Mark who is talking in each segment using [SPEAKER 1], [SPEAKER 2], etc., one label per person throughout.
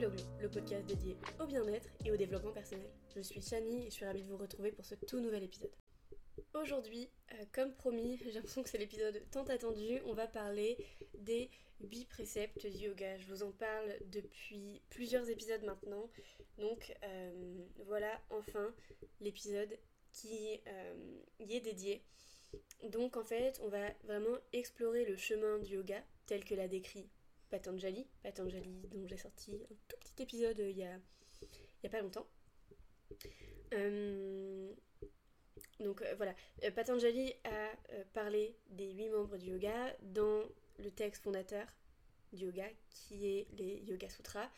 [SPEAKER 1] Le podcast dédié au bien-être et au développement personnel. Je suis Shani et je suis ravie de vous retrouver pour ce tout nouvel épisode. Aujourd'hui, euh, comme promis, j'ai l'impression que c'est l'épisode tant attendu, on va parler des 8 préceptes du yoga. Je vous en parle depuis plusieurs épisodes maintenant, donc euh, voilà enfin l'épisode qui euh, y est dédié. Donc en fait, on va vraiment explorer le chemin du yoga tel que l'a décrit Patanjali, Patanjali dont j'ai sorti un tout petit épisode a, il y a pas longtemps. Euh, donc euh, voilà, euh, Patanjali a parlé des huit membres du yoga dans le texte fondateur du yoga qui est les Yoga Sutras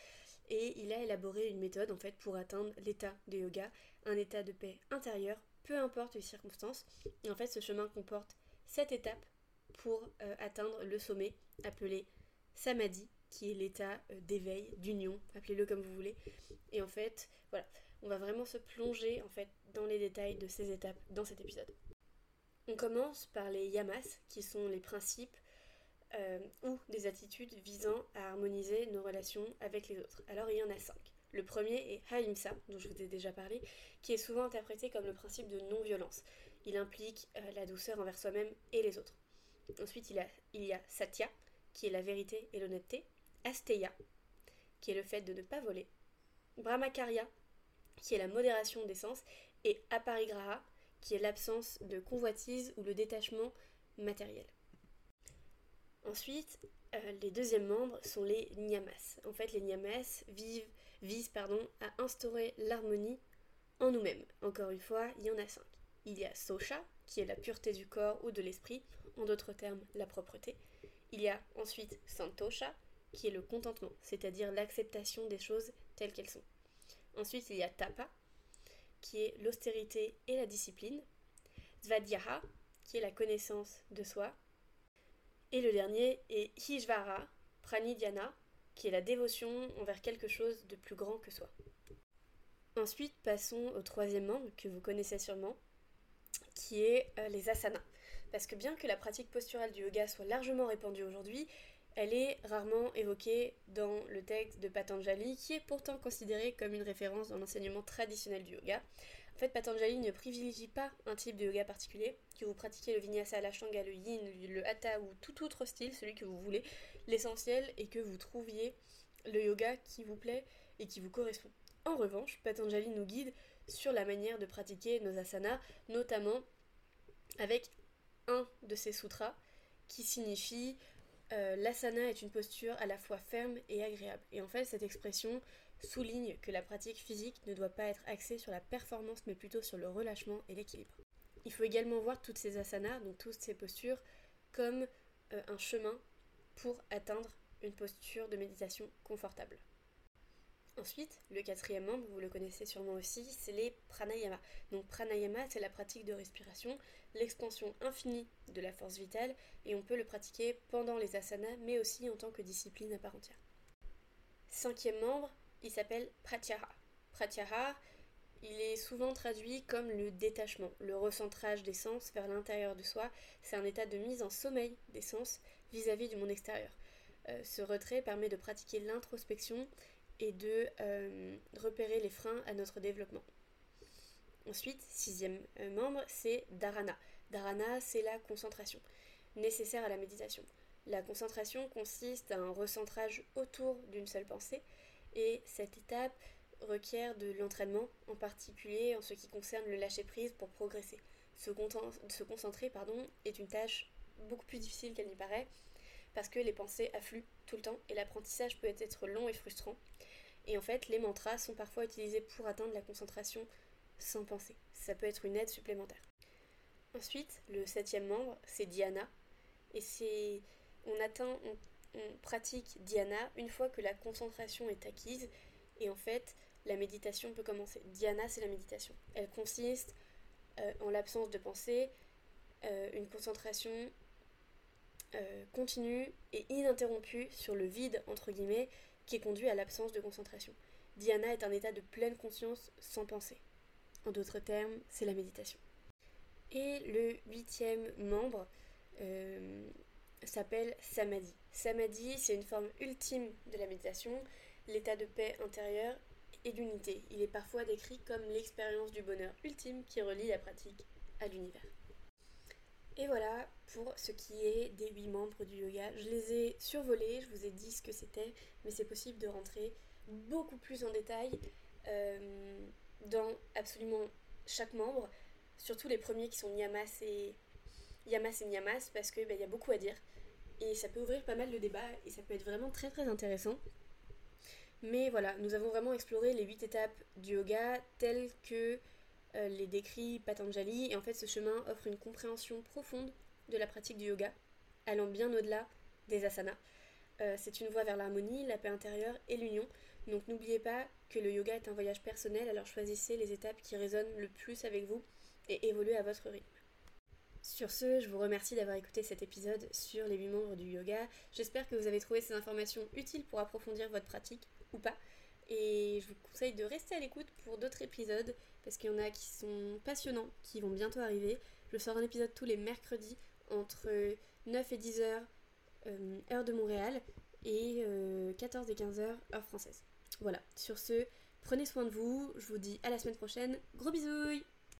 [SPEAKER 1] et il a élaboré une méthode en fait pour atteindre l'état de yoga, un état de paix intérieure, peu importe les circonstances. Et en fait, ce chemin comporte sept étapes pour atteindre le sommet appelé samadhi, qui est l'état euh, d'éveil, d'union, appelez-le comme vous voulez. Et en fait, voilà, on va vraiment se plonger en fait dans les détails de ces étapes dans cet épisode. On commence par les yamas, qui sont les principes euh, ou des attitudes visant à harmoniser nos relations avec les autres. Alors il y en a cinq. Le premier est Haimsa, dont je vous ai déjà parlé, qui est souvent interprété comme le principe de non-violence. Il implique euh, la douceur envers soi-même et les autres. Ensuite, il, il y a Satya, qui est la vérité et l'honnêteté, Asteya, qui est le fait de ne pas voler, Brahmakarya, qui est la modération des sens, et Aparigraha, qui est l'absence de convoitise ou le détachement matériel. Ensuite, euh, les deuxièmes membres sont les Nyamas. En fait, les vivent, visent à instaurer l'harmonie en nous-mêmes. Encore une fois, il y en a cinq. Il y a Sosha, qui est la pureté du corps ou de l'esprit, en d'autres termes, la propreté. Il y a ensuite Santosha, qui est le contentement, c'est-à-dire l'acceptation des choses telles qu'elles sont. Ensuite, il y a Tapa, qui est l'austérité et la discipline. Svadhyaya, qui est la connaissance de soi. Et le dernier est Hijvara, Pranidhyana, qui est la dévotion envers quelque chose de plus grand que soi. Ensuite, passons au troisième membre que vous connaissez sûrement, qui est euh, les asanas. Parce que bien que la pratique posturale du yoga soit largement répandue aujourd'hui, elle est rarement évoquée dans le texte de Patanjali, qui est pourtant considéré comme une référence dans l'enseignement traditionnel du yoga. En fait, Patanjali ne privilégie pas un type de yoga particulier, que vous pratiquiez le vinyasa, la shanga, le yin, le hatha ou tout autre style, celui que vous voulez. L'essentiel est que vous trouviez le yoga qui vous plaît et qui vous correspond. En revanche, Patanjali nous guide sur la manière de pratiquer nos asanas, notamment avec un de ces sutras qui signifie euh, l'asana est une posture à la fois ferme et agréable. Et en fait, cette expression souligne que la pratique physique ne doit pas être axée sur la performance, mais plutôt sur le relâchement et l'équilibre. Il faut également voir toutes ces asanas, donc toutes ces postures, comme euh, un chemin pour atteindre une posture de méditation confortable. Ensuite, le quatrième membre, vous le connaissez sûrement aussi, c'est les pranayama. Donc pranayama, c'est la pratique de respiration, l'expansion infinie de la force vitale, et on peut le pratiquer pendant les asanas, mais aussi en tant que discipline à part entière. Cinquième membre, il s'appelle pratyahara. Pratyahara, il est souvent traduit comme le détachement, le recentrage des sens vers l'intérieur de soi. C'est un état de mise en sommeil des sens vis-à-vis du monde extérieur. Euh, ce retrait permet de pratiquer l'introspection et de euh, repérer les freins à notre développement. Ensuite, sixième euh, membre, c'est dharana. Dharana, c'est la concentration, nécessaire à la méditation. La concentration consiste à un recentrage autour d'une seule pensée, et cette étape requiert de l'entraînement, en particulier en ce qui concerne le lâcher-prise pour progresser. Se, se concentrer pardon, est une tâche beaucoup plus difficile qu'elle n'y paraît, parce que les pensées affluent tout le temps et l'apprentissage peut être long et frustrant. Et en fait, les mantras sont parfois utilisés pour atteindre la concentration sans penser. Ça peut être une aide supplémentaire. Ensuite, le septième membre, c'est dhyana. Et c'est. On atteint, on, pratique dhyana une fois que la concentration est acquise. Et en fait, la méditation peut commencer. Dhyana, c'est la méditation. Elle consiste, euh, en l'absence de pensée, euh, une concentration euh, continue et ininterrompue sur le vide, entre guillemets, qui conduit à l'absence de concentration. Dhyana est un état de pleine conscience sans pensée. En d'autres termes, c'est la méditation. Et le huitième membre euh, s'appelle Samadhi. Samadhi, c'est une forme ultime de la méditation. l'état de paix intérieure et d'unité. Il est parfois décrit comme l'expérience du bonheur ultime qui relie la pratique à l'univers. Et voilà pour ce qui est des huit membres du yoga. Je les ai survolés, je vous ai dit ce que c'était, mais c'est possible de rentrer beaucoup plus en détail euh, dans absolument chaque membre, surtout les premiers qui sont Yamas et Yamas et parce qu'il ben, y a beaucoup à dire. Et ça peut ouvrir pas mal de débats et ça peut être vraiment très très intéressant. Mais voilà, nous avons vraiment exploré les huit étapes du yoga telles que euh, les décrit Patanjali. Et en fait, ce chemin offre une compréhension profonde de la pratique du yoga, allant bien au-delà des asanas. Euh, c'est une voie vers l'harmonie, la paix intérieure et l'union. Donc n'oubliez pas que le yoga est un voyage personnel, alors choisissez les étapes qui résonnent le plus avec vous et évoluez à votre rythme. Sur ce, je vous remercie d'avoir écouté cet épisode sur les 8 membres du yoga. J'espère que vous avez trouvé ces informations utiles pour approfondir votre pratique ou pas. Et je vous conseille de rester à l'écoute pour d'autres épisodes parce qu'il y en a qui sont passionnants, qui vont bientôt arriver. Je sors un épisode tous les mercredis entre 9 et 10 heures euh, heure de Montréal et 14 euh, et 15 heures heure française. Voilà, sur ce, prenez soin de vous, je vous dis à la semaine prochaine, gros bisous